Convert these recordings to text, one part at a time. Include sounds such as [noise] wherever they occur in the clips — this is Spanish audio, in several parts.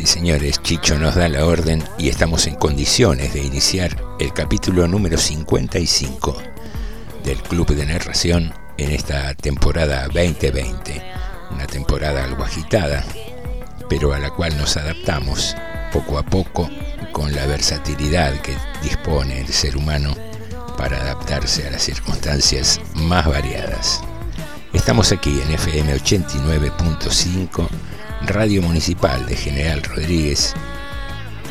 Y señores, Chicho nos da la orden y estamos en condiciones de iniciar el capítulo número 55 del Club de Narración en esta temporada 2020. Una temporada algo agitada, pero a la cual nos adaptamos poco a poco con la versatilidad que dispone el ser humano para adaptarse a las circunstancias más variadas. Estamos aquí en FM 89.5, Radio Municipal de General Rodríguez,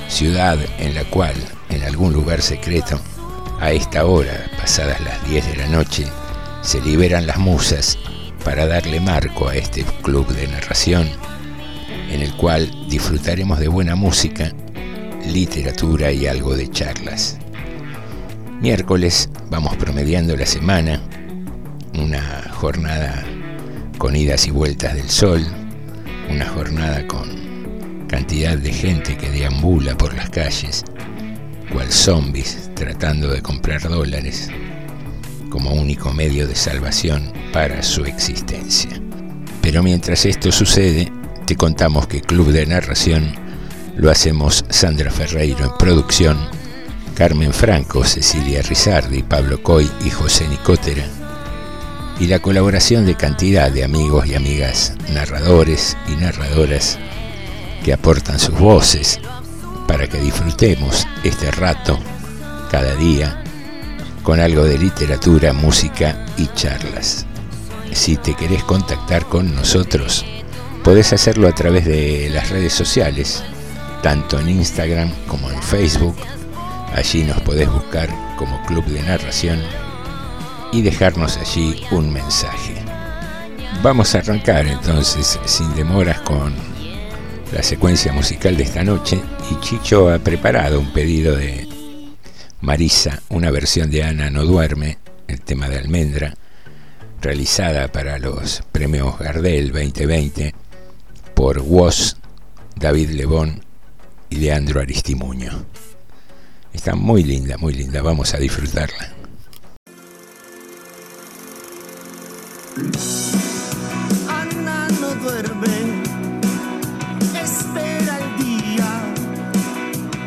ciudad en la cual, en algún lugar secreto, a esta hora, pasadas las 10 de la noche, se liberan las musas para darle marco a este club de narración, en el cual disfrutaremos de buena música, literatura y algo de charlas. Miércoles vamos promediando la semana, una jornada con idas y vueltas del sol, una jornada con cantidad de gente que deambula por las calles, cual zombies tratando de comprar dólares como único medio de salvación para su existencia. Pero mientras esto sucede, te contamos que Club de Narración lo hacemos Sandra Ferreiro en producción, Carmen Franco, Cecilia Rizardi, Pablo Coy y José Nicotera, y la colaboración de cantidad de amigos y amigas narradores y narradoras que aportan sus voces para que disfrutemos este rato cada día con algo de literatura, música y charlas. Si te querés contactar con nosotros, podés hacerlo a través de las redes sociales, tanto en Instagram como en Facebook. Allí nos podés buscar como Club de Narración y dejarnos allí un mensaje. Vamos a arrancar entonces sin demoras con la secuencia musical de esta noche y Chicho ha preparado un pedido de Marisa, una versión de Ana no duerme, el tema de Almendra, realizada para los premios Gardel 2020 por Woz, David Lebón y Leandro Aristimuño. Está muy linda, muy linda, vamos a disfrutarla. Ana no duerme, espera el día,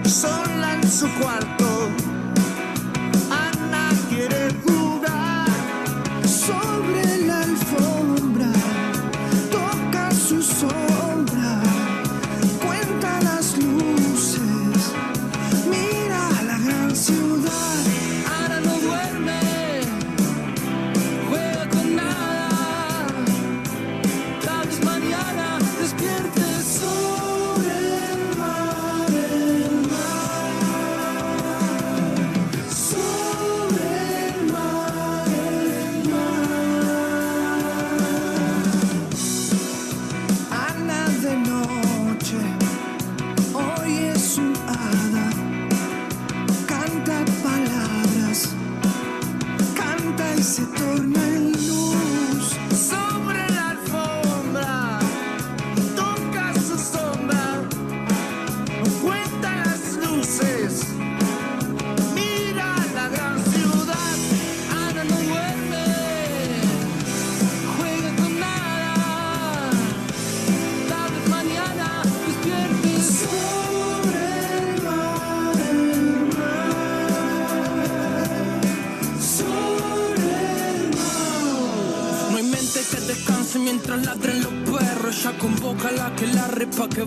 sola en su cuarto.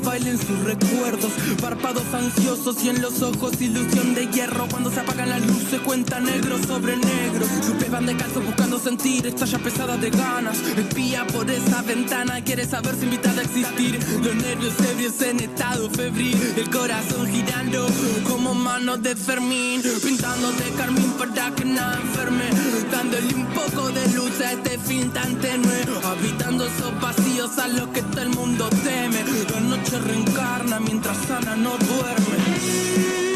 Bailen sus recuerdos. Párpados ansiosos y en los ojos ilusión de hierro. Cuando se apagan las luces, cuenta negro sobre negro. Van de calzo sentir, estalla pesada de ganas. Espía por esa ventana, quiere saber si invitada a existir. Los nervios ebrios en estado febril. El corazón girando como manos de Fermín. Pintando de carmín para que nada enferme. Dándole un poco de luz a este fin tan tenue. Habitando esos vacíos a los que todo el mundo teme. La noche reencarna mientras Ana no duerme.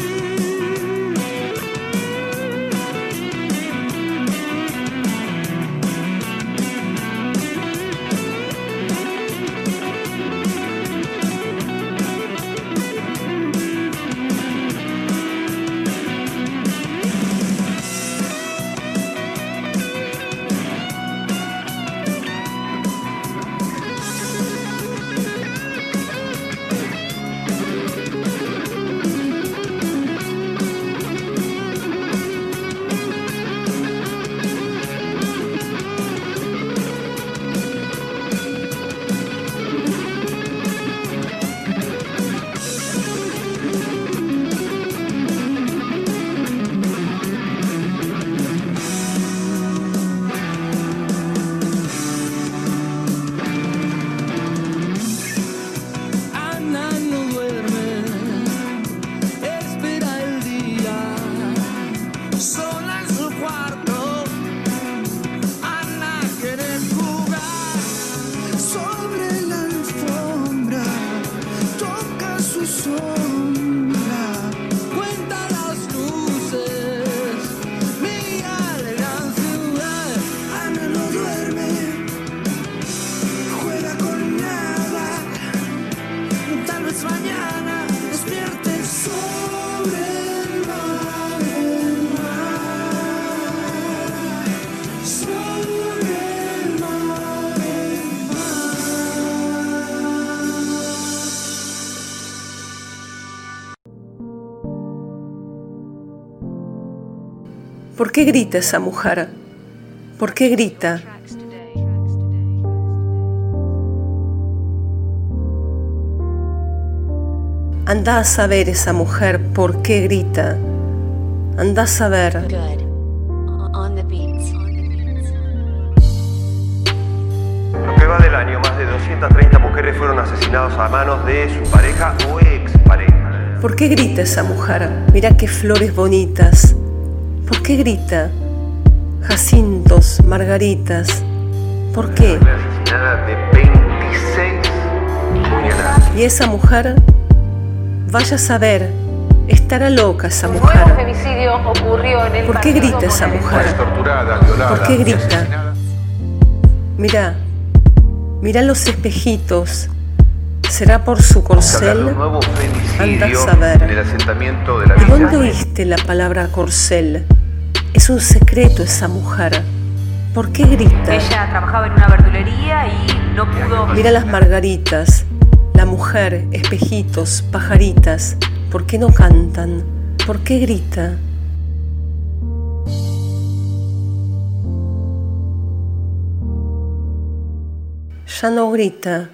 ¿Por qué grita esa mujer? ¿Por qué grita? Anda a saber esa mujer por qué grita. Anda a saber. Lo que va del año, más de 230 mujeres fueron asesinadas a manos de su pareja o expareja. ¿Por qué grita esa mujer? Mira qué flores bonitas. ¿Por qué grita? Jacintos, margaritas. ¿Por qué? Fue asesinada de 26 puñaladas. Y esa mujer, vaya a saber, estará loca esa mujer. nuevo femicidio ocurrió en el ¿Por qué grita esa mujer? torturada, violada. ¿Por qué grita? Mira, mira los espejitos. ¿Será por su corcel? Anda a saber. en el asentamiento de la ¿De dónde oíste la palabra corcel? Es un secreto esa mujer. ¿Por qué grita? Ella trabajaba en una verdulería y no pudo. Mira las margaritas, la mujer, espejitos, pajaritas. ¿Por qué no cantan? ¿Por qué grita? Ya no grita.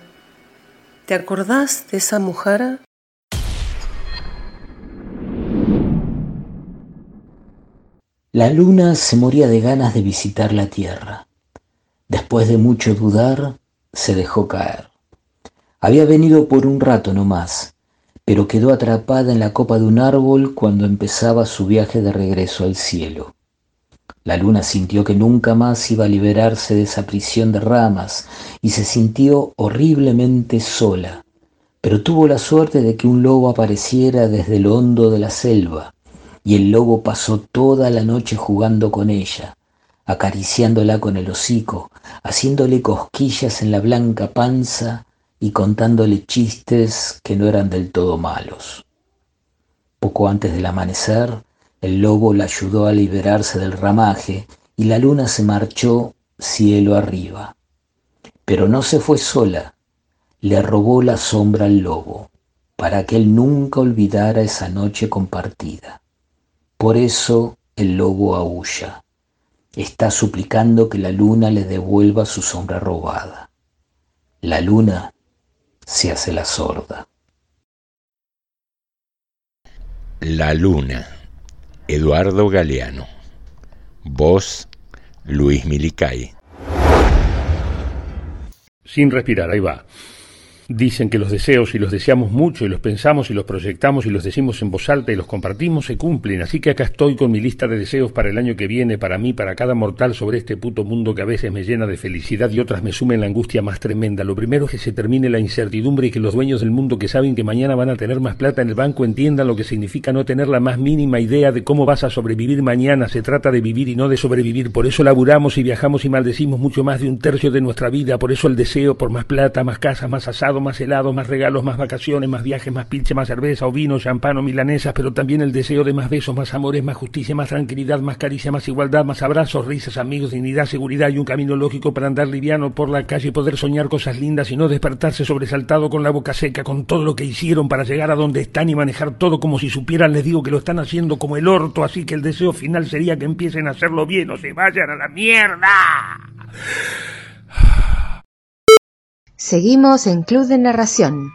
¿Te acordás de esa mujer? La luna se moría de ganas de visitar la tierra. Después de mucho dudar, se dejó caer. Había venido por un rato no más, pero quedó atrapada en la copa de un árbol cuando empezaba su viaje de regreso al cielo. La luna sintió que nunca más iba a liberarse de esa prisión de ramas y se sintió horriblemente sola, pero tuvo la suerte de que un lobo apareciera desde lo hondo de la selva y el lobo pasó toda la noche jugando con ella, acariciándola con el hocico, haciéndole cosquillas en la blanca panza y contándole chistes que no eran del todo malos. Poco antes del amanecer, el lobo la ayudó a liberarse del ramaje y la luna se marchó cielo arriba. Pero no se fue sola, le robó la sombra al lobo, para que él nunca olvidara esa noche compartida. Por eso el lobo aúlla. Está suplicando que la luna le devuelva su sombra robada. la luna se hace la sorda. La luna, Eduardo Galeano. Voz, Luis Milicay. Sin respirar, ahí va. Dicen que los deseos, si los deseamos mucho y los pensamos y los proyectamos y los decimos en voz alta y los compartimos, se cumplen. Así que acá estoy con mi lista de deseos para el año que viene, para mí, para cada mortal sobre este puto mundo que a veces me llena de felicidad y otras me sumen la angustia más tremenda. Lo primero es que se termine la incertidumbre y que los dueños del mundo que saben que mañana van a tener más plata en el banco entiendan lo que significa no tener la más mínima idea de cómo vas a sobrevivir mañana. Se trata de vivir y no de sobrevivir. Por eso laburamos y viajamos y maldecimos mucho más de un tercio de nuestra vida. Por eso el deseo por más plata, más casa, más asado, más helado, más regalos, más vacaciones, más viajes, más pinche, más cerveza o vino, champán o milanesas, pero también el deseo de más besos, más amores, más justicia, más tranquilidad, más caricia, más igualdad, más abrazos, risas, amigos, dignidad, seguridad y un camino lógico para andar liviano por la calle y poder soñar cosas lindas y no despertarse sobresaltado con la boca seca, con todo lo que hicieron para llegar a donde están y manejar todo como si supieran, les digo que lo están haciendo como el orto, así que el deseo final sería que empiecen a hacerlo bien o se vayan a la mierda. Seguimos en Club de Narración.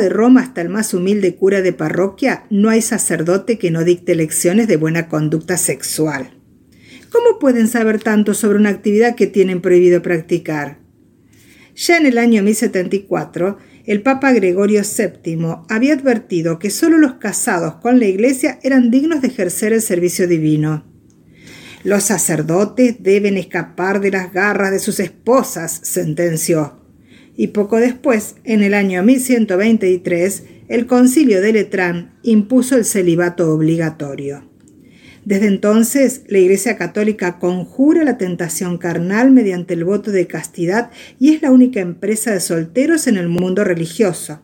De Roma hasta el más humilde cura de parroquia, no hay sacerdote que no dicte lecciones de buena conducta sexual. ¿Cómo pueden saber tanto sobre una actividad que tienen prohibido practicar? Ya en el año 1074, el Papa Gregorio VII había advertido que solo los casados con la Iglesia eran dignos de ejercer el servicio divino. Los sacerdotes deben escapar de las garras de sus esposas, sentenció y poco después, en el año 1123, el concilio de Letrán impuso el celibato obligatorio. Desde entonces, la Iglesia Católica conjura la tentación carnal mediante el voto de castidad y es la única empresa de solteros en el mundo religioso.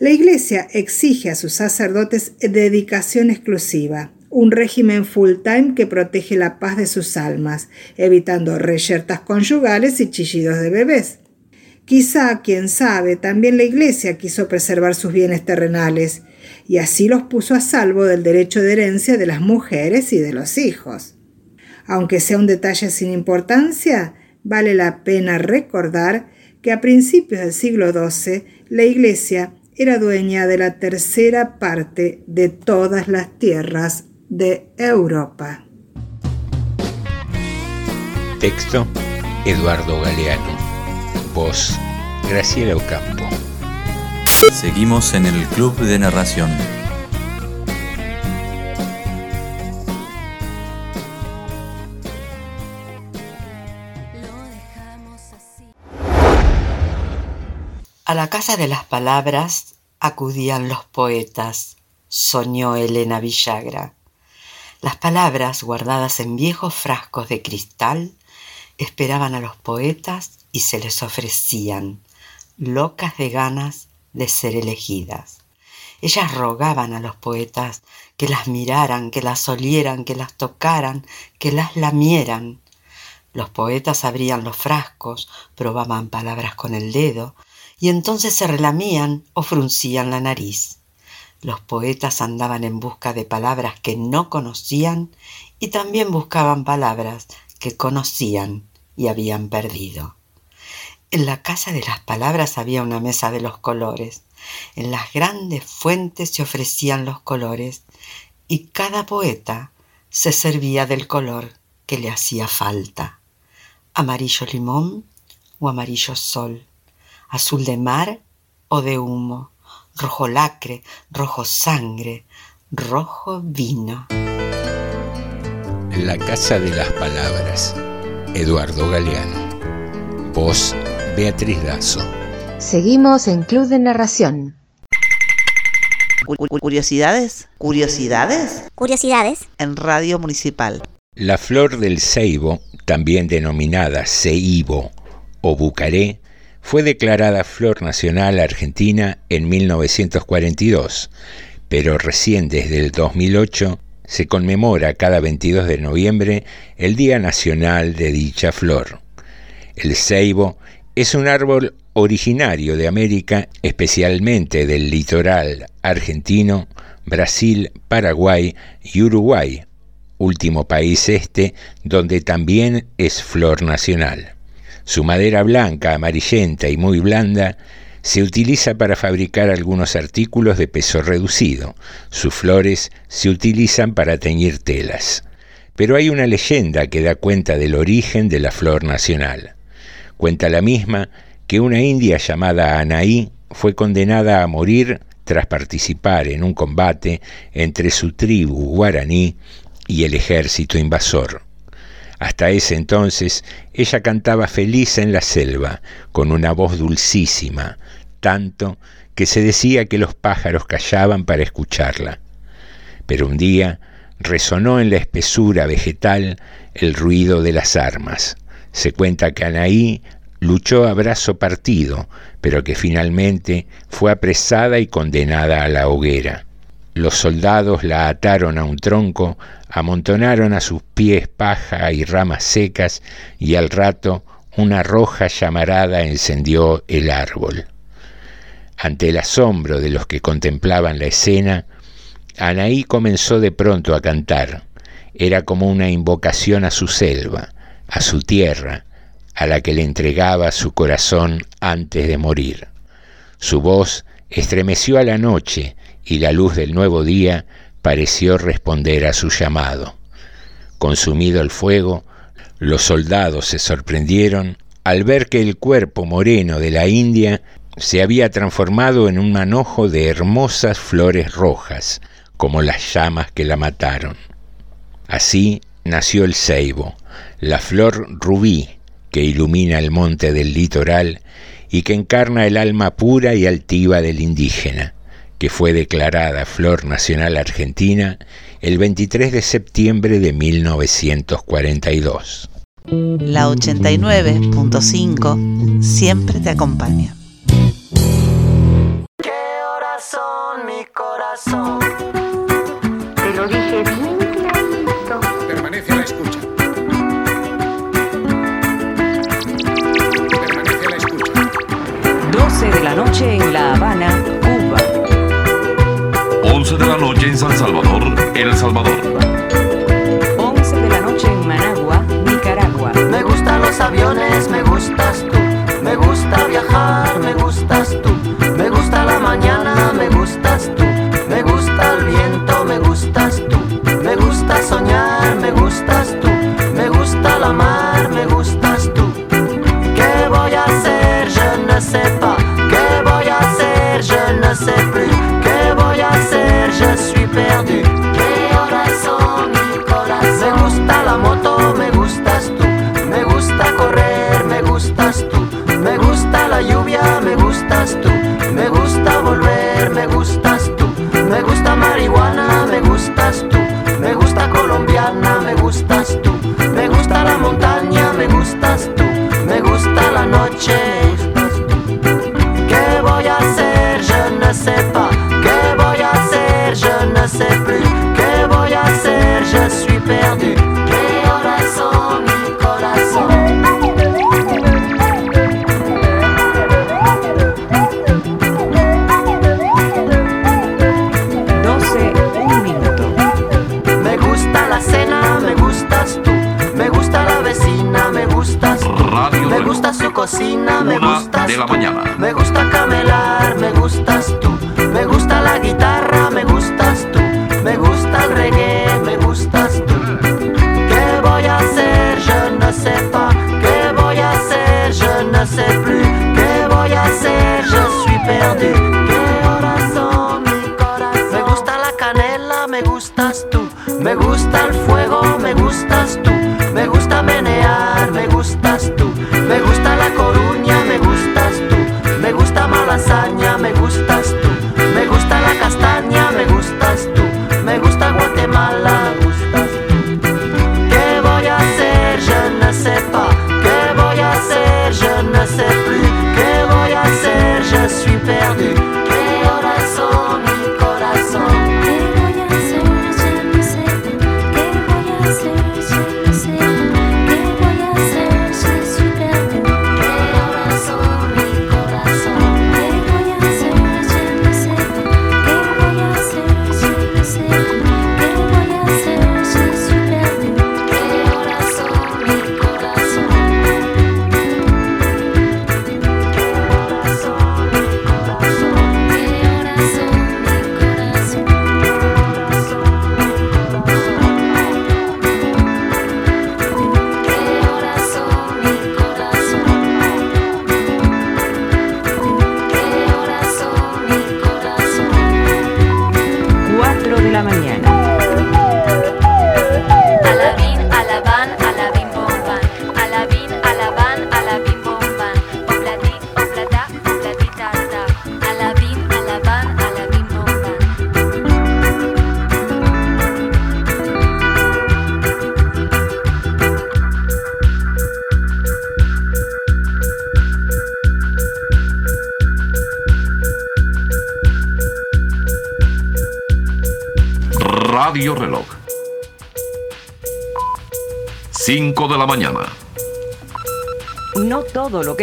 La Iglesia exige a sus sacerdotes dedicación exclusiva, un régimen full-time que protege la paz de sus almas, evitando reyertas conyugales y chillidos de bebés. Quizá, quién sabe, también la Iglesia quiso preservar sus bienes terrenales, y así los puso a salvo del derecho de herencia de las mujeres y de los hijos. Aunque sea un detalle sin importancia, vale la pena recordar que a principios del siglo XII la Iglesia era dueña de la tercera parte de todas las tierras de Europa. Texto Eduardo Galeano Voz, Graciela Ocampo. Seguimos en el Club de Narración. A la casa de las palabras acudían los poetas, soñó Elena Villagra. Las palabras guardadas en viejos frascos de cristal esperaban a los poetas y se les ofrecían, locas de ganas de ser elegidas. Ellas rogaban a los poetas que las miraran, que las olieran, que las tocaran, que las lamieran. Los poetas abrían los frascos, probaban palabras con el dedo, y entonces se relamían o fruncían la nariz. Los poetas andaban en busca de palabras que no conocían y también buscaban palabras que conocían y habían perdido. En la casa de las palabras había una mesa de los colores. En las grandes fuentes se ofrecían los colores y cada poeta se servía del color que le hacía falta. Amarillo limón o amarillo sol, azul de mar o de humo, rojo lacre, rojo sangre, rojo vino. La Casa de las Palabras, Eduardo Galeano. Voz, Beatriz Dazo. Seguimos en Club de Narración. Curiosidades, curiosidades, curiosidades en Radio Municipal. La flor del ceibo, también denominada ceibo o bucaré, fue declarada Flor Nacional Argentina en 1942, pero recién desde el 2008 se conmemora cada 22 de noviembre el Día Nacional de dicha flor. El ceibo es un árbol originario de América, especialmente del litoral argentino, Brasil, Paraguay y Uruguay, último país este donde también es flor nacional. Su madera blanca, amarillenta y muy blanda se utiliza para fabricar algunos artículos de peso reducido. Sus flores se utilizan para teñir telas. Pero hay una leyenda que da cuenta del origen de la flor nacional. Cuenta la misma que una india llamada Anaí fue condenada a morir tras participar en un combate entre su tribu guaraní y el ejército invasor. Hasta ese entonces ella cantaba feliz en la selva, con una voz dulcísima, tanto que se decía que los pájaros callaban para escucharla. Pero un día resonó en la espesura vegetal el ruido de las armas. Se cuenta que Anaí luchó a brazo partido, pero que finalmente fue apresada y condenada a la hoguera. Los soldados la ataron a un tronco, amontonaron a sus pies paja y ramas secas, y al rato una roja llamarada encendió el árbol. Ante el asombro de los que contemplaban la escena, Anaí comenzó de pronto a cantar. Era como una invocación a su selva, a su tierra, a la que le entregaba su corazón antes de morir. Su voz estremeció a la noche y la luz del nuevo día pareció responder a su llamado. Consumido el fuego, los soldados se sorprendieron al ver que el cuerpo moreno de la India se había transformado en un manojo de hermosas flores rojas, como las llamas que la mataron. Así nació el ceibo, la flor rubí que ilumina el monte del litoral y que encarna el alma pura y altiva del indígena, que fue declarada Flor Nacional Argentina el 23 de septiembre de 1942. La 89.5 siempre te acompaña. ¿Qué horas son mi corazón? Habana, Cuba. 11 de la noche en San Salvador, El Salvador. fuego, me gustas tú.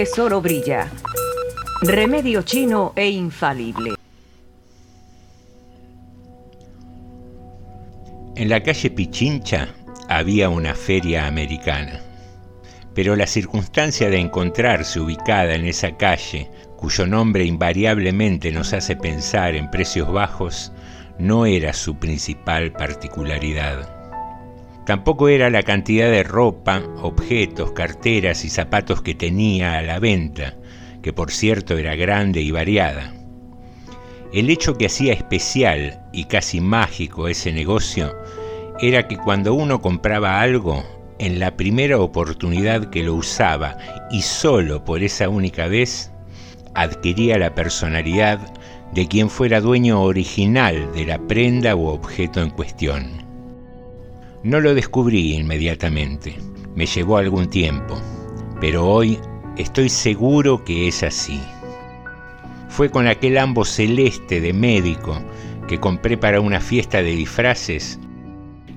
tesoro brilla. Remedio chino e infalible. En la calle Pichincha había una feria americana, pero la circunstancia de encontrarse ubicada en esa calle, cuyo nombre invariablemente nos hace pensar en precios bajos, no era su principal particularidad. Tampoco era la cantidad de ropa, objetos, carteras y zapatos que tenía a la venta, que por cierto era grande y variada. El hecho que hacía especial y casi mágico ese negocio era que cuando uno compraba algo, en la primera oportunidad que lo usaba y solo por esa única vez, adquiría la personalidad de quien fuera dueño original de la prenda u objeto en cuestión. No lo descubrí inmediatamente, me llevó algún tiempo, pero hoy estoy seguro que es así. Fue con aquel ambo celeste de médico que compré para una fiesta de disfraces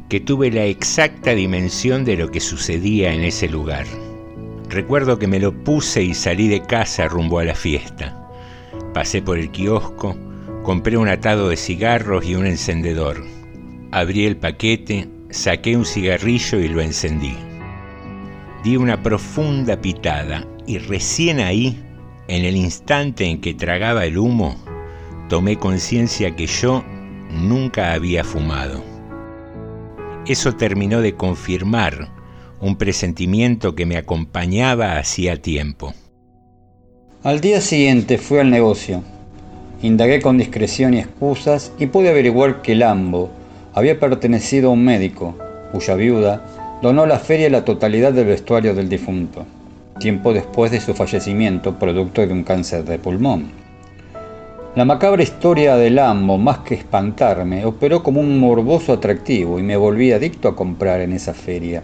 que tuve la exacta dimensión de lo que sucedía en ese lugar. Recuerdo que me lo puse y salí de casa rumbo a la fiesta. Pasé por el kiosco, compré un atado de cigarros y un encendedor. Abrí el paquete, saqué un cigarrillo y lo encendí. Di una profunda pitada y recién ahí, en el instante en que tragaba el humo, tomé conciencia que yo nunca había fumado. Eso terminó de confirmar un presentimiento que me acompañaba hacía tiempo. Al día siguiente fui al negocio. Indagué con discreción y excusas y pude averiguar que el ambo había pertenecido a un médico, cuya viuda donó a la feria la totalidad del vestuario del difunto, tiempo después de su fallecimiento producto de un cáncer de pulmón. La macabra historia del ambo, más que espantarme, operó como un morboso atractivo y me volví adicto a comprar en esa feria.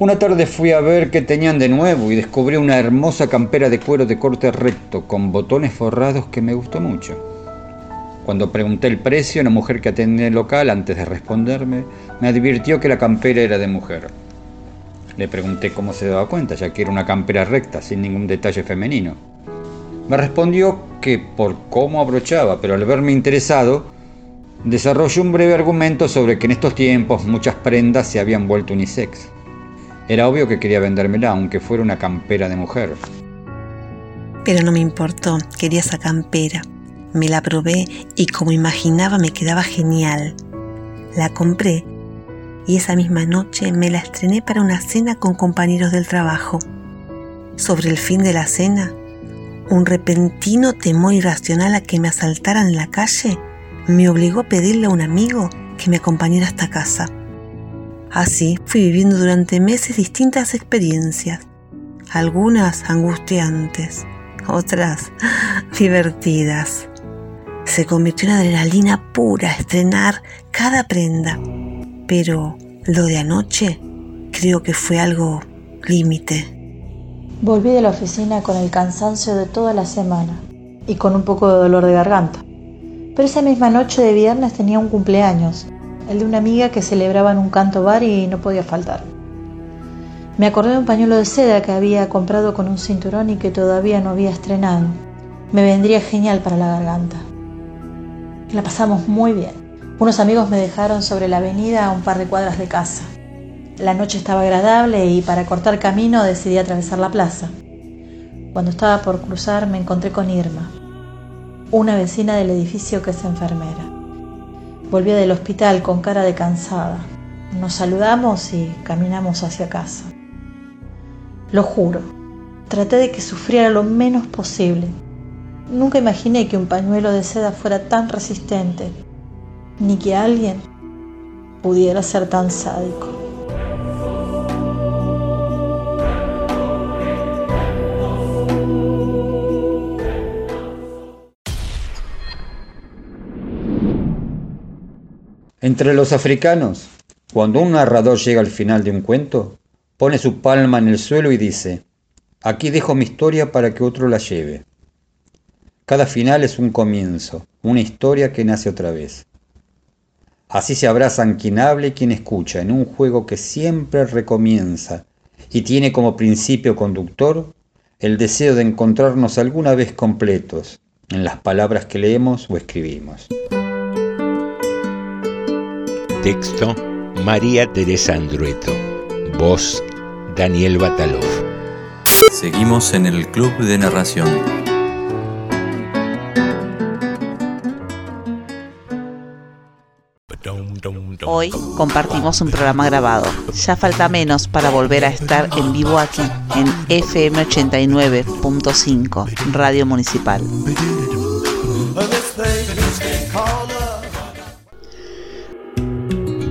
Una tarde fui a ver qué tenían de nuevo y descubrí una hermosa campera de cuero de corte recto con botones forrados que me gustó mucho. Cuando pregunté el precio, una mujer que atendía el local, antes de responderme, me advirtió que la campera era de mujer. Le pregunté cómo se daba cuenta, ya que era una campera recta, sin ningún detalle femenino. Me respondió que por cómo abrochaba, pero al verme interesado, desarrolló un breve argumento sobre que en estos tiempos muchas prendas se habían vuelto unisex. Era obvio que quería vendérmela, aunque fuera una campera de mujer. Pero no me importó, quería esa campera. Me la probé y como imaginaba me quedaba genial. La compré y esa misma noche me la estrené para una cena con compañeros del trabajo. Sobre el fin de la cena, un repentino temor irracional a que me asaltaran en la calle me obligó a pedirle a un amigo que me acompañara hasta casa. Así fui viviendo durante meses distintas experiencias, algunas angustiantes, otras [laughs] divertidas. Se convirtió en adrenalina pura estrenar cada prenda, pero lo de anoche creo que fue algo límite. Volví de la oficina con el cansancio de toda la semana y con un poco de dolor de garganta. Pero esa misma noche de viernes tenía un cumpleaños, el de una amiga que celebraba en un canto bar y no podía faltar. Me acordé de un pañuelo de seda que había comprado con un cinturón y que todavía no había estrenado. Me vendría genial para la garganta. La pasamos muy bien. Unos amigos me dejaron sobre la avenida a un par de cuadras de casa. La noche estaba agradable y para cortar camino decidí atravesar la plaza. Cuando estaba por cruzar me encontré con Irma, una vecina del edificio que es enfermera. Volvía del hospital con cara de cansada. Nos saludamos y caminamos hacia casa. Lo juro, traté de que sufriera lo menos posible. Nunca imaginé que un pañuelo de seda fuera tan resistente, ni que alguien pudiera ser tan sádico. Entre los africanos, cuando un narrador llega al final de un cuento, pone su palma en el suelo y dice, aquí dejo mi historia para que otro la lleve. Cada final es un comienzo, una historia que nace otra vez. Así se abrazan quien habla y quien escucha en un juego que siempre recomienza y tiene como principio conductor el deseo de encontrarnos alguna vez completos en las palabras que leemos o escribimos. Texto María Teresa Andrueto. Voz Daniel Batalov. Seguimos en el Club de Narración. Hoy compartimos un programa grabado. Ya falta menos para volver a estar en vivo aquí, en FM 89.5, Radio Municipal.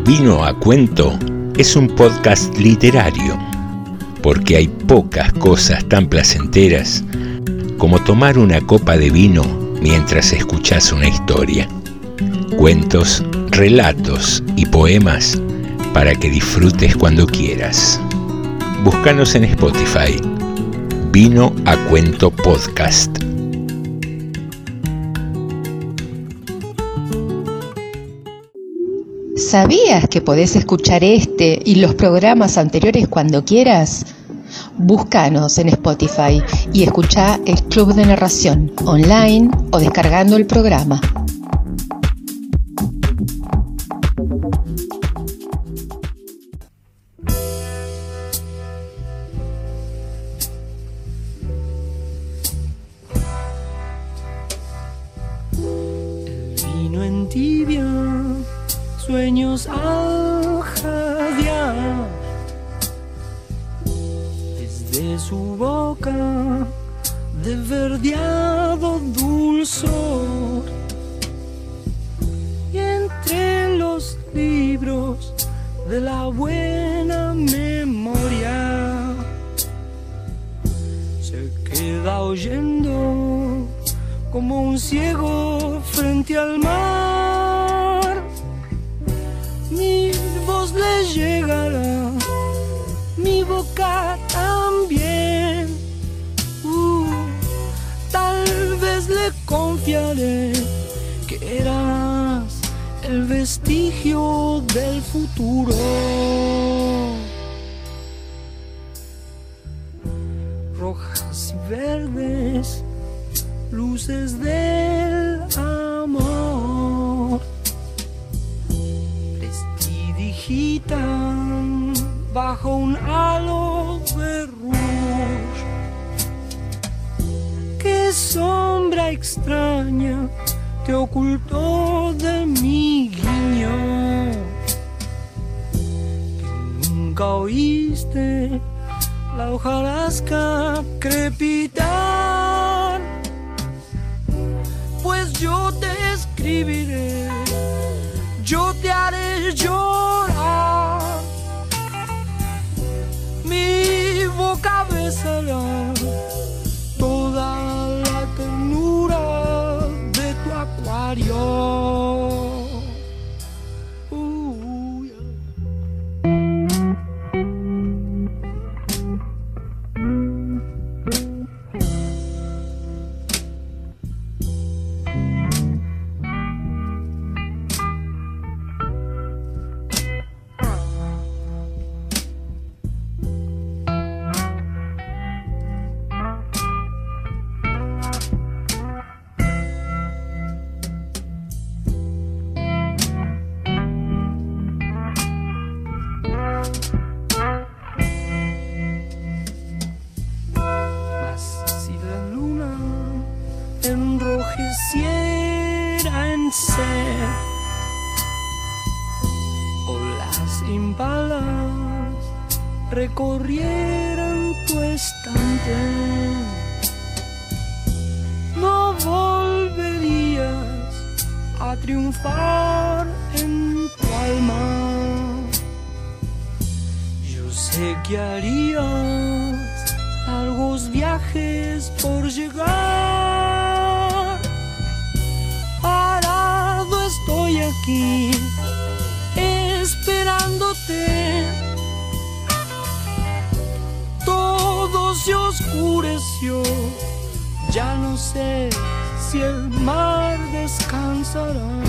Vino a cuento es un podcast literario, porque hay pocas cosas tan placenteras como tomar una copa de vino mientras escuchas una historia. Cuentos, relatos y poemas para que disfrutes cuando quieras. Búscanos en Spotify. Vino a cuento podcast. ¿Sabías que podés escuchar este y los programas anteriores cuando quieras? Búscanos en Spotify y escucha el Club de Narración online o descargando el programa. La hojarasca crepitar pues yo te escribiré, yo te haré llorar. Mi boca besará toda la ternura de tu acuario. Recorrieran tu estante, no volverías a triunfar en tu alma. Yo sé que harías largos viajes por llegar. Parado estoy aquí, esperándote. Oscureció, ya no sé si el mar descansará.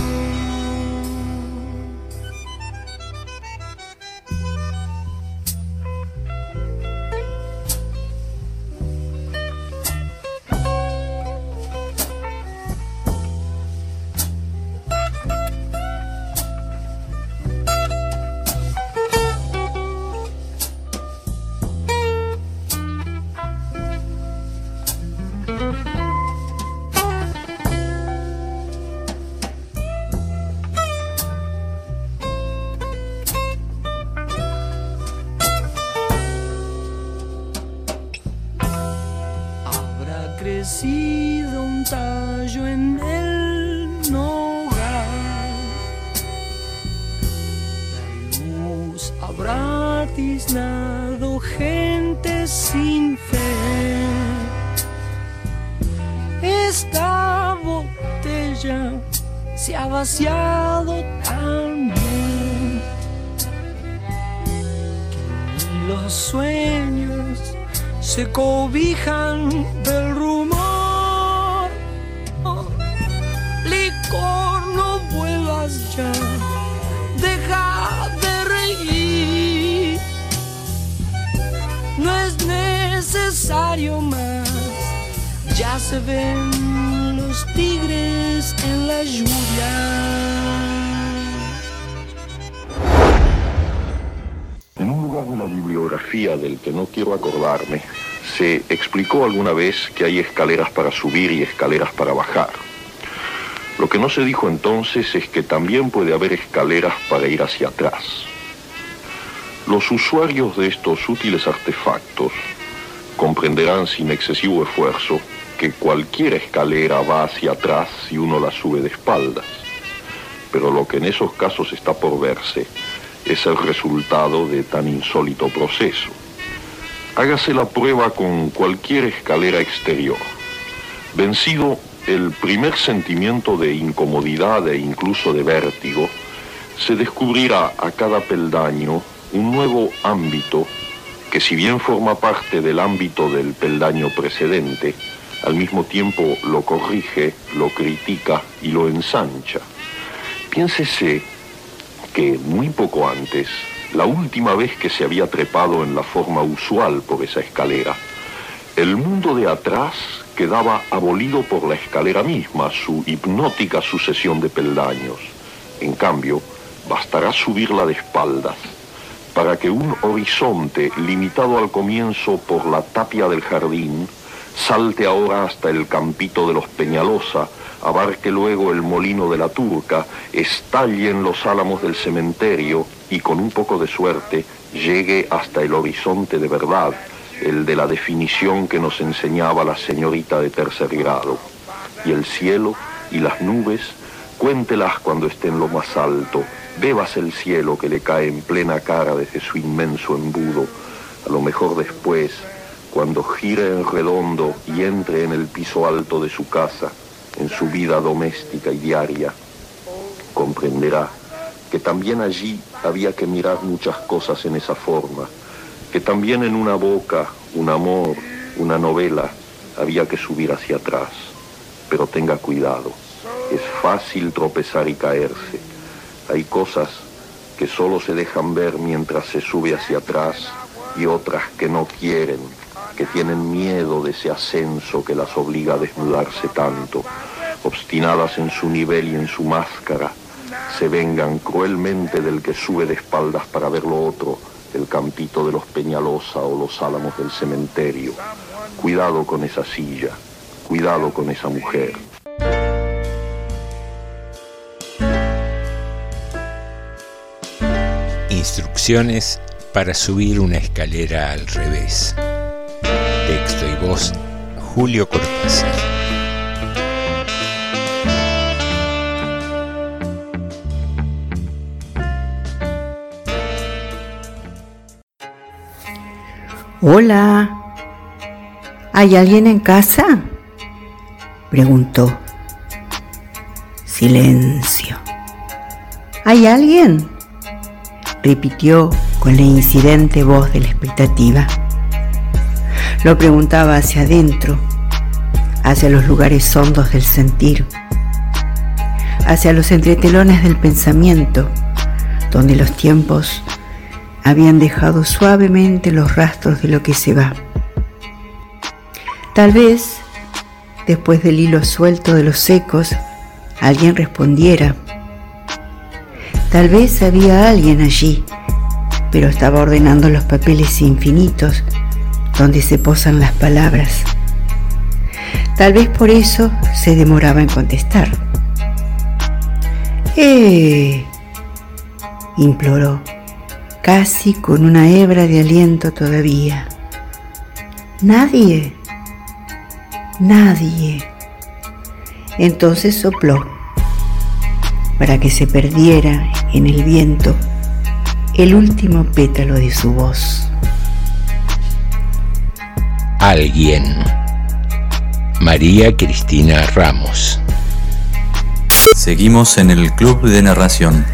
Explicó alguna vez que hay escaleras para subir y escaleras para bajar. Lo que no se dijo entonces es que también puede haber escaleras para ir hacia atrás. Los usuarios de estos útiles artefactos comprenderán sin excesivo esfuerzo que cualquier escalera va hacia atrás si uno la sube de espaldas. Pero lo que en esos casos está por verse es el resultado de tan insólito proceso. Hágase la prueba con cualquier escalera exterior. Vencido el primer sentimiento de incomodidad e incluso de vértigo, se descubrirá a cada peldaño un nuevo ámbito que si bien forma parte del ámbito del peldaño precedente, al mismo tiempo lo corrige, lo critica y lo ensancha. Piénsese que muy poco antes, la última vez que se había trepado en la forma usual por esa escalera, el mundo de atrás quedaba abolido por la escalera misma, su hipnótica sucesión de peldaños. En cambio, bastará subirla de espaldas para que un horizonte limitado al comienzo por la tapia del jardín salte ahora hasta el campito de los Peñalosa, abarque luego el molino de la Turca, estalle en los álamos del cementerio y con un poco de suerte llegue hasta el horizonte de verdad, el de la definición que nos enseñaba la señorita de tercer grado. Y el cielo y las nubes, cuéntelas cuando esté en lo más alto, bebas el cielo que le cae en plena cara desde su inmenso embudo, a lo mejor después, cuando gire en redondo y entre en el piso alto de su casa, en su vida doméstica y diaria, comprenderá que también allí había que mirar muchas cosas en esa forma, que también en una boca, un amor, una novela, había que subir hacia atrás. Pero tenga cuidado, es fácil tropezar y caerse. Hay cosas que solo se dejan ver mientras se sube hacia atrás y otras que no quieren, que tienen miedo de ese ascenso que las obliga a desnudarse tanto, obstinadas en su nivel y en su máscara, se vengan cruelmente del que sube de espaldas para ver lo otro, el campito de los Peñalosa o los álamos del cementerio. Cuidado con esa silla, cuidado con esa mujer. Instrucciones para subir una escalera al revés. Texto y voz, Julio Cortázar. Hola. ¿Hay alguien en casa? Preguntó. Silencio. ¿Hay alguien? Repitió con la incidente voz de la expectativa. Lo preguntaba hacia adentro, hacia los lugares hondos del sentir, hacia los entretelones del pensamiento, donde los tiempos habían dejado suavemente los rastros de lo que se va. Tal vez, después del hilo suelto de los ecos, alguien respondiera. Tal vez había alguien allí, pero estaba ordenando los papeles infinitos donde se posan las palabras. Tal vez por eso se demoraba en contestar. ¡Eh! imploró casi con una hebra de aliento todavía. ¿Nadie? Nadie. Entonces sopló para que se perdiera en el viento el último pétalo de su voz. Alguien. María Cristina Ramos. Seguimos en el Club de Narración.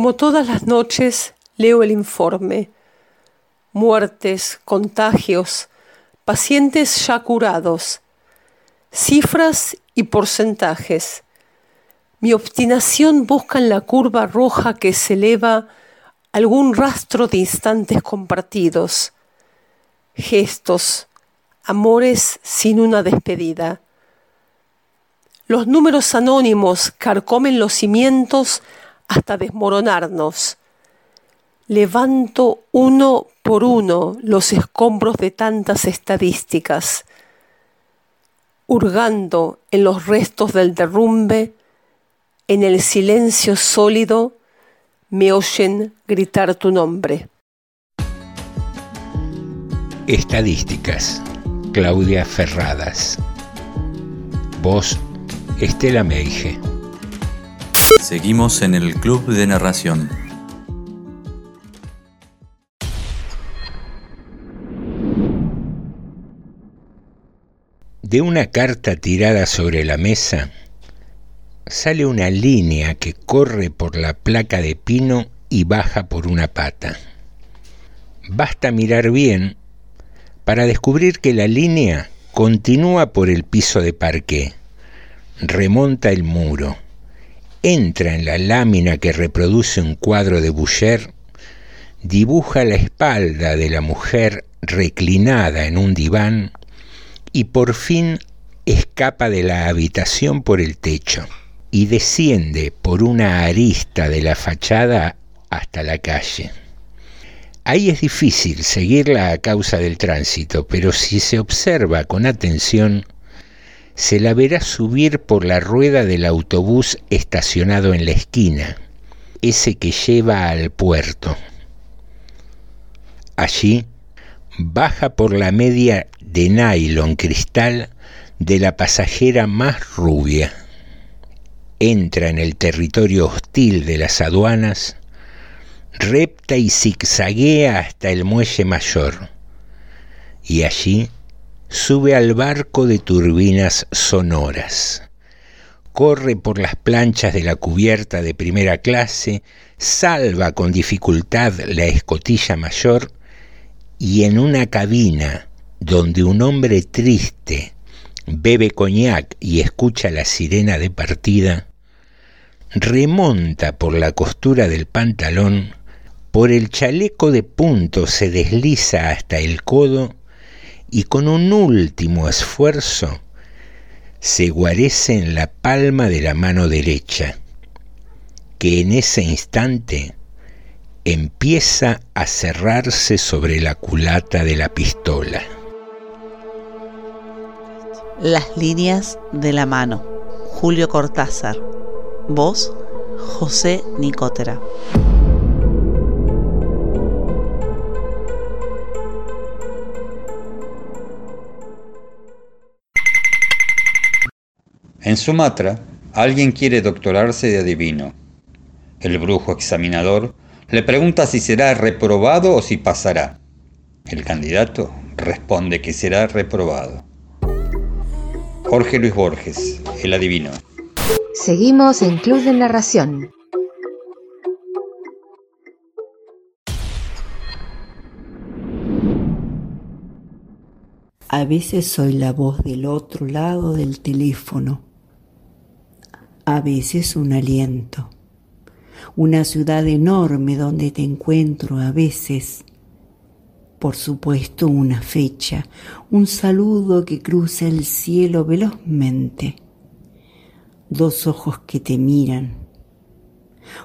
Como todas las noches, leo el informe. Muertes, contagios, pacientes ya curados, cifras y porcentajes. Mi obstinación busca en la curva roja que se eleva algún rastro de instantes compartidos, gestos, amores sin una despedida. Los números anónimos carcomen los cimientos hasta desmoronarnos. Levanto uno por uno los escombros de tantas estadísticas, hurgando en los restos del derrumbe, en el silencio sólido me oyen gritar tu nombre. Estadísticas. Claudia Ferradas. Voz Estela Meige. Seguimos en el Club de Narración. De una carta tirada sobre la mesa sale una línea que corre por la placa de pino y baja por una pata. Basta mirar bien para descubrir que la línea continúa por el piso de parqué, remonta el muro, entra en la lámina que reproduce un cuadro de Boucher, dibuja la espalda de la mujer reclinada en un diván y por fin escapa de la habitación por el techo y desciende por una arista de la fachada hasta la calle. Ahí es difícil seguirla a causa del tránsito, pero si se observa con atención, se la verá subir por la rueda del autobús estacionado en la esquina, ese que lleva al puerto. Allí baja por la media de nylon cristal de la pasajera más rubia. Entra en el territorio hostil de las aduanas, repta y zigzaguea hasta el muelle mayor, y allí sube al barco de turbinas sonoras. Corre por las planchas de la cubierta de primera clase, salva con dificultad la escotilla mayor y en una cabina donde un hombre triste bebe coñac y escucha la sirena de partida, remonta por la costura del pantalón, por el chaleco de punto se desliza hasta el codo y con un último esfuerzo se guarece en la palma de la mano derecha, que en ese instante empieza a cerrarse sobre la culata de la pistola. Las líneas de la mano. Julio Cortázar. Voz, José Nicotera. En Sumatra, alguien quiere doctorarse de adivino. El brujo examinador le pregunta si será reprobado o si pasará. El candidato responde que será reprobado. Jorge Luis Borges, el adivino. Seguimos en Club de Narración. A veces soy la voz del otro lado del teléfono. A veces un aliento. Una ciudad enorme donde te encuentro a veces. Por supuesto una fecha, un saludo que cruza el cielo velozmente. Dos ojos que te miran.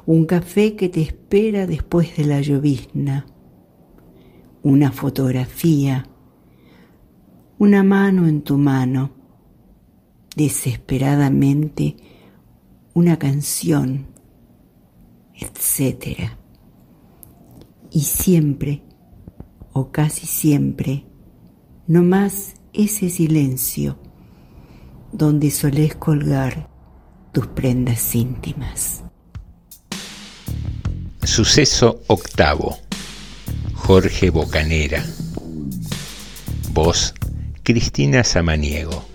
Un café que te espera después de la llovizna. Una fotografía una mano en tu mano, desesperadamente una canción, etc. Y siempre, o casi siempre, no más ese silencio donde solés colgar tus prendas íntimas. Suceso octavo. Jorge Bocanera. Voz Cristina Samaniego.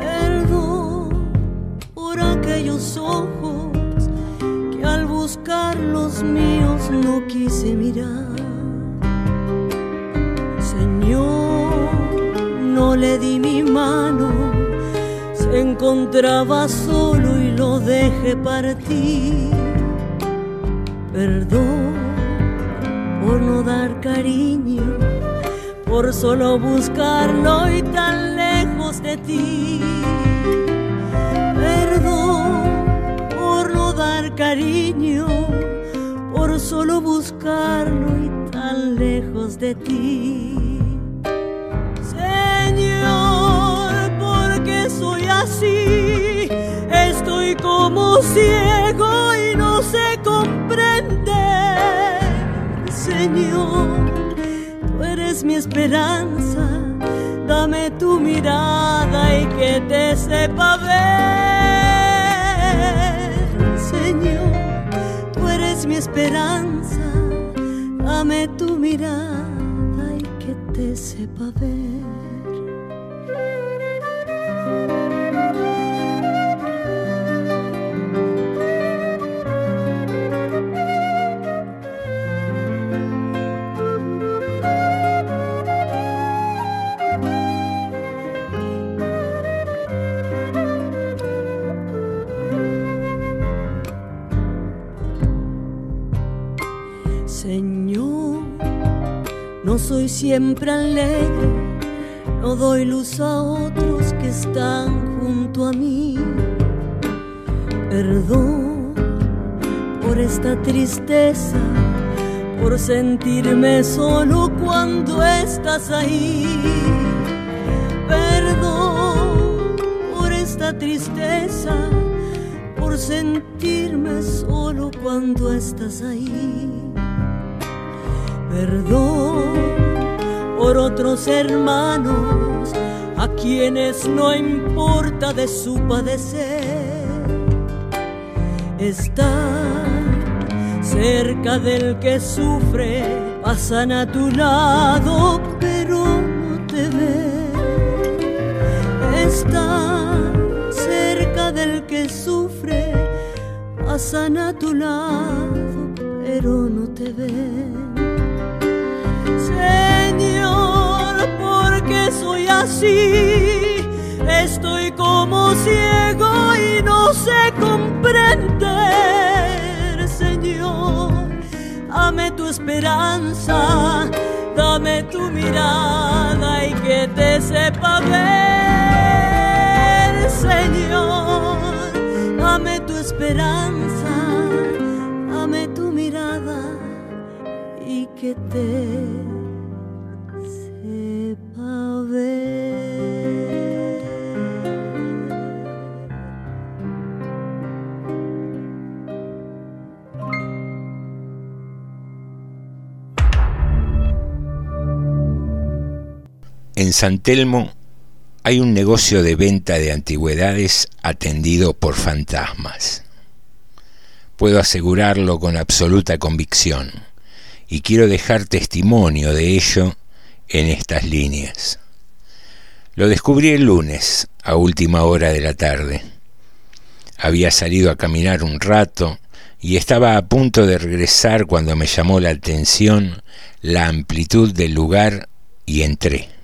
Perdón por aquellos ojos que al buscar los míos no quise mirar. Señor, no le di mi mano, se encontraba solo y lo dejé partir. Perdón por no dar cariño, por solo buscarlo y tan lejos de ti. Perdón por no dar cariño, por solo buscarlo y tan lejos de ti. Señor, porque soy así, estoy como ciego y no sé comprender. Señor, eres mi esperanza, dame tu mirada y que te sepa ver. Señor, tú eres mi esperanza, dame tu mirada y que te sepa ver. Soy siempre alegre, no doy luz a otros que están junto a mí. Perdón por esta tristeza, por sentirme solo cuando estás ahí. Perdón por esta tristeza, por sentirme solo cuando estás ahí. Perdón por otros hermanos a quienes no importa de su padecer. Estar cerca del que sufre, pasan a tu lado, pero no te ven. Estar cerca del que sufre, pasan a tu lado, pero no te ven. Señor, porque soy así, estoy como ciego y no sé comprender, Señor. Dame tu esperanza, dame tu mirada y que te sepa ver, Señor. Dame tu esperanza, dame tu mirada y que te En San Telmo hay un negocio de venta de antigüedades atendido por fantasmas. Puedo asegurarlo con absoluta convicción y quiero dejar testimonio de ello en estas líneas. Lo descubrí el lunes, a última hora de la tarde. Había salido a caminar un rato y estaba a punto de regresar cuando me llamó la atención la amplitud del lugar y entré.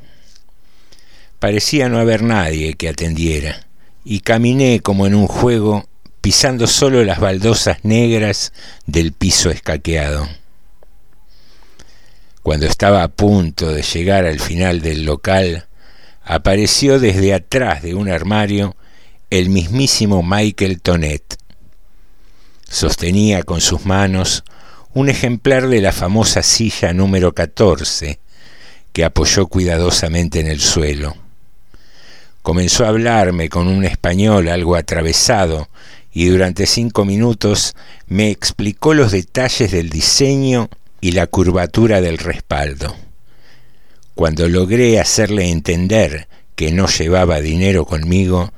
Parecía no haber nadie que atendiera, y caminé como en un juego, pisando solo las baldosas negras del piso escaqueado. Cuando estaba a punto de llegar al final del local, apareció desde atrás de un armario el mismísimo Michael Tonet. Sostenía con sus manos un ejemplar de la famosa silla número 14 que apoyó cuidadosamente en el suelo. Comenzó a hablarme con un español algo atravesado y durante cinco minutos me explicó los detalles del diseño y la curvatura del respaldo. Cuando logré hacerle entender que no llevaba dinero conmigo,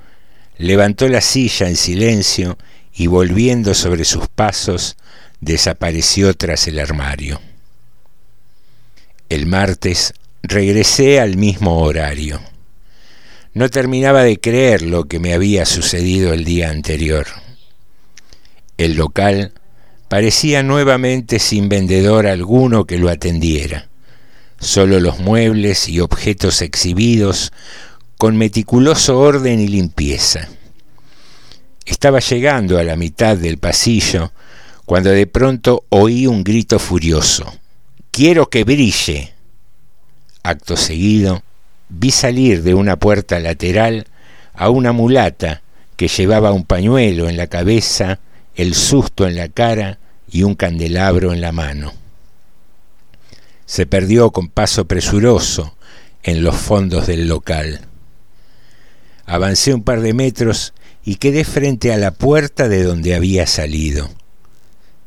levantó la silla en silencio y volviendo sobre sus pasos desapareció tras el armario. El martes regresé al mismo horario. No terminaba de creer lo que me había sucedido el día anterior. El local parecía nuevamente sin vendedor alguno que lo atendiera. Solo los muebles y objetos exhibidos con meticuloso orden y limpieza. Estaba llegando a la mitad del pasillo cuando de pronto oí un grito furioso. Quiero que brille. Acto seguido, vi salir de una puerta lateral a una mulata que llevaba un pañuelo en la cabeza, el susto en la cara y un candelabro en la mano. Se perdió con paso presuroso en los fondos del local. Avancé un par de metros y quedé frente a la puerta de donde había salido.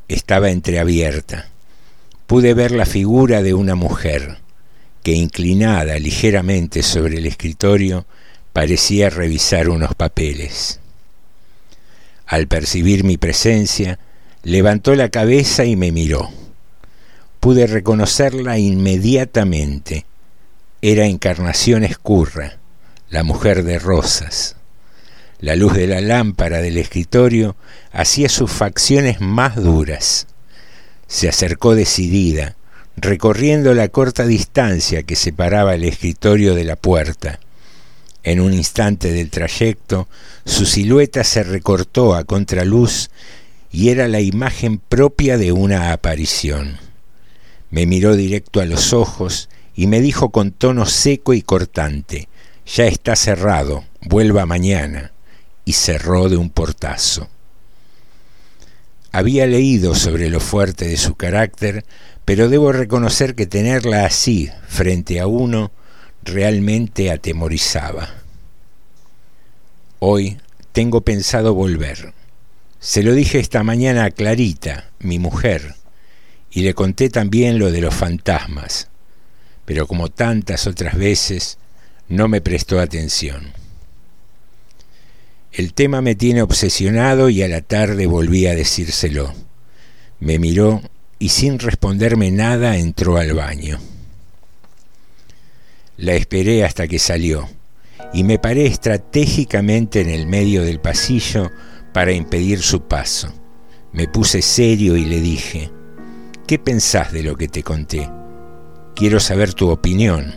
Estaba entreabierta. Pude ver la figura de una mujer que inclinada ligeramente sobre el escritorio parecía revisar unos papeles. Al percibir mi presencia, levantó la cabeza y me miró. Pude reconocerla inmediatamente. Era Encarnación Escurra, la mujer de rosas. La luz de la lámpara del escritorio hacía sus facciones más duras. Se acercó decidida, recorriendo la corta distancia que separaba el escritorio de la puerta. En un instante del trayecto, su silueta se recortó a contraluz y era la imagen propia de una aparición. Me miró directo a los ojos y me dijo con tono seco y cortante, ya está cerrado, vuelva mañana, y cerró de un portazo. Había leído sobre lo fuerte de su carácter, pero debo reconocer que tenerla así, frente a uno, realmente atemorizaba. Hoy tengo pensado volver. Se lo dije esta mañana a Clarita, mi mujer, y le conté también lo de los fantasmas, pero como tantas otras veces, no me prestó atención. El tema me tiene obsesionado y a la tarde volví a decírselo. Me miró y sin responderme nada entró al baño. La esperé hasta que salió y me paré estratégicamente en el medio del pasillo para impedir su paso. Me puse serio y le dije, ¿qué pensás de lo que te conté? Quiero saber tu opinión.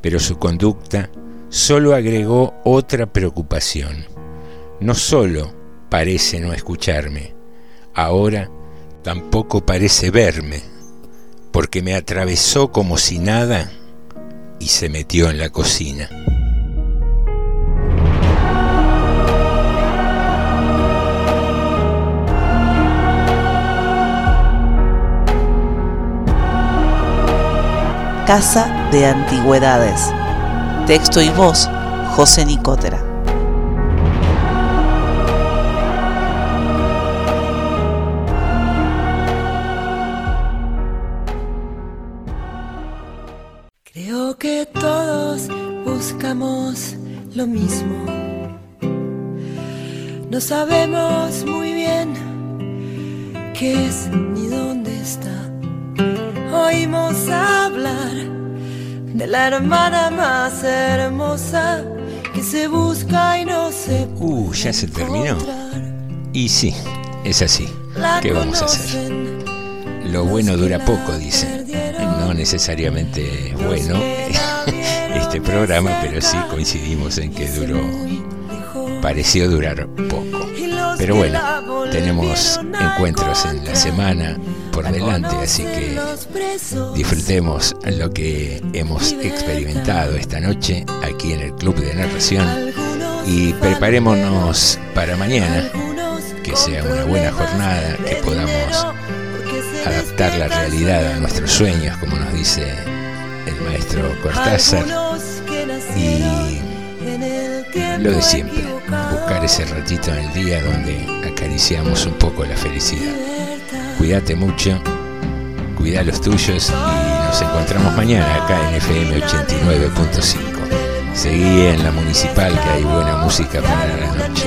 Pero su conducta solo agregó otra preocupación. No solo parece no escucharme, ahora tampoco parece verme, porque me atravesó como si nada y se metió en la cocina. Casa de Antigüedades. Texto y voz, José Nicotera. La hermana más hermosa que se busca y no se Uh, ya se terminó. Y sí, es así. ¿Qué vamos a hacer? Lo bueno dura poco, dicen. No necesariamente es bueno [laughs] este programa, pero sí coincidimos en que duró, pareció durar poco. Pero bueno, tenemos encuentros en la semana por delante, así que disfrutemos lo que hemos experimentado esta noche aquí en el Club de Narración y preparémonos para mañana, que sea una buena jornada, que podamos adaptar la realidad a nuestros sueños, como nos dice el maestro Cortázar, y lo de siempre, buscar ese ratito en el día donde acariciamos un poco la felicidad. Cuídate mucho, cuida los tuyos y nos encontramos mañana acá en FM 89.5. Seguí en la municipal que hay buena música para la noche.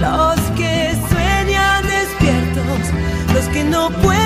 Los que sueñan despiertos, los que no pueden